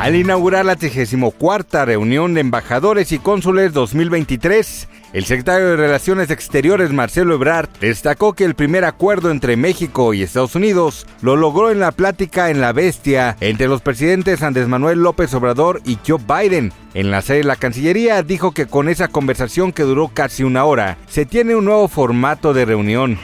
Al inaugurar la 34 reunión de embajadores y cónsules 2023, el secretario de Relaciones Exteriores Marcelo Ebrard destacó que el primer acuerdo entre México y Estados Unidos lo logró en la plática en La Bestia entre los presidentes Andrés Manuel López Obrador y Joe Biden. En la sede de la Cancillería dijo que con esa conversación que duró casi una hora, se tiene un nuevo formato de reunión.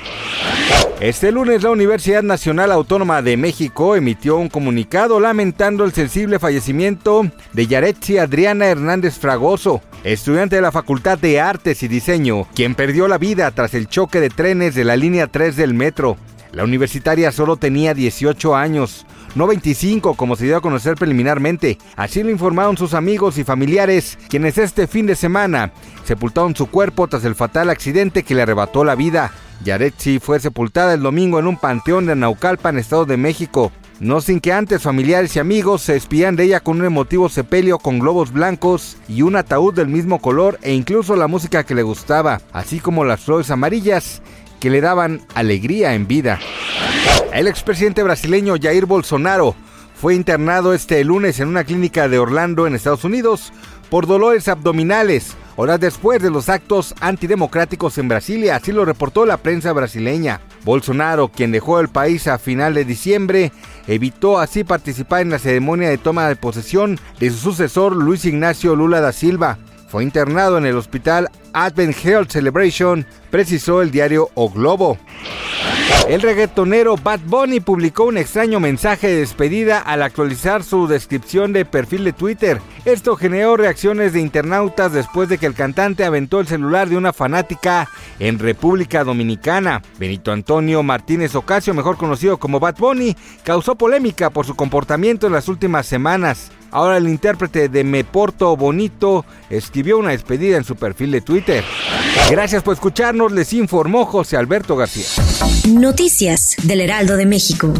Este lunes la Universidad Nacional Autónoma de México emitió un comunicado lamentando el sensible fallecimiento de Yaretsi Adriana Hernández Fragoso, estudiante de la Facultad de Artes y Diseño, quien perdió la vida tras el choque de trenes de la línea 3 del metro. La universitaria solo tenía 18 años, no 25 como se dio a conocer preliminarmente. Así lo informaron sus amigos y familiares, quienes este fin de semana sepultaron su cuerpo tras el fatal accidente que le arrebató la vida. Yaretsi fue sepultada el domingo en un panteón de Naucalpan, Estado de México. No sin que antes familiares y amigos se espían de ella con un emotivo sepelio con globos blancos y un ataúd del mismo color e incluso la música que le gustaba, así como las flores amarillas que le daban alegría en vida. El expresidente brasileño Jair Bolsonaro fue internado este lunes en una clínica de Orlando en Estados Unidos por dolores abdominales horas después de los actos antidemocráticos en Brasilia, así lo reportó la prensa brasileña. Bolsonaro, quien dejó el país a final de diciembre, evitó así participar en la ceremonia de toma de posesión de su sucesor Luis Ignacio Lula da Silva. Fue internado en el hospital Advent Health Celebration, precisó el diario O Globo. El reggaetonero Bad Bunny publicó un extraño mensaje de despedida al actualizar su descripción de perfil de Twitter. Esto generó reacciones de internautas después de que el cantante aventó el celular de una fanática en República Dominicana. Benito Antonio Martínez Ocasio, mejor conocido como Bad Bunny, causó polémica por su comportamiento en las últimas semanas. Ahora el intérprete de Me Porto Bonito escribió una despedida en su perfil de Twitter. Gracias por escucharnos, les informó José Alberto García. Noticias del Heraldo de México.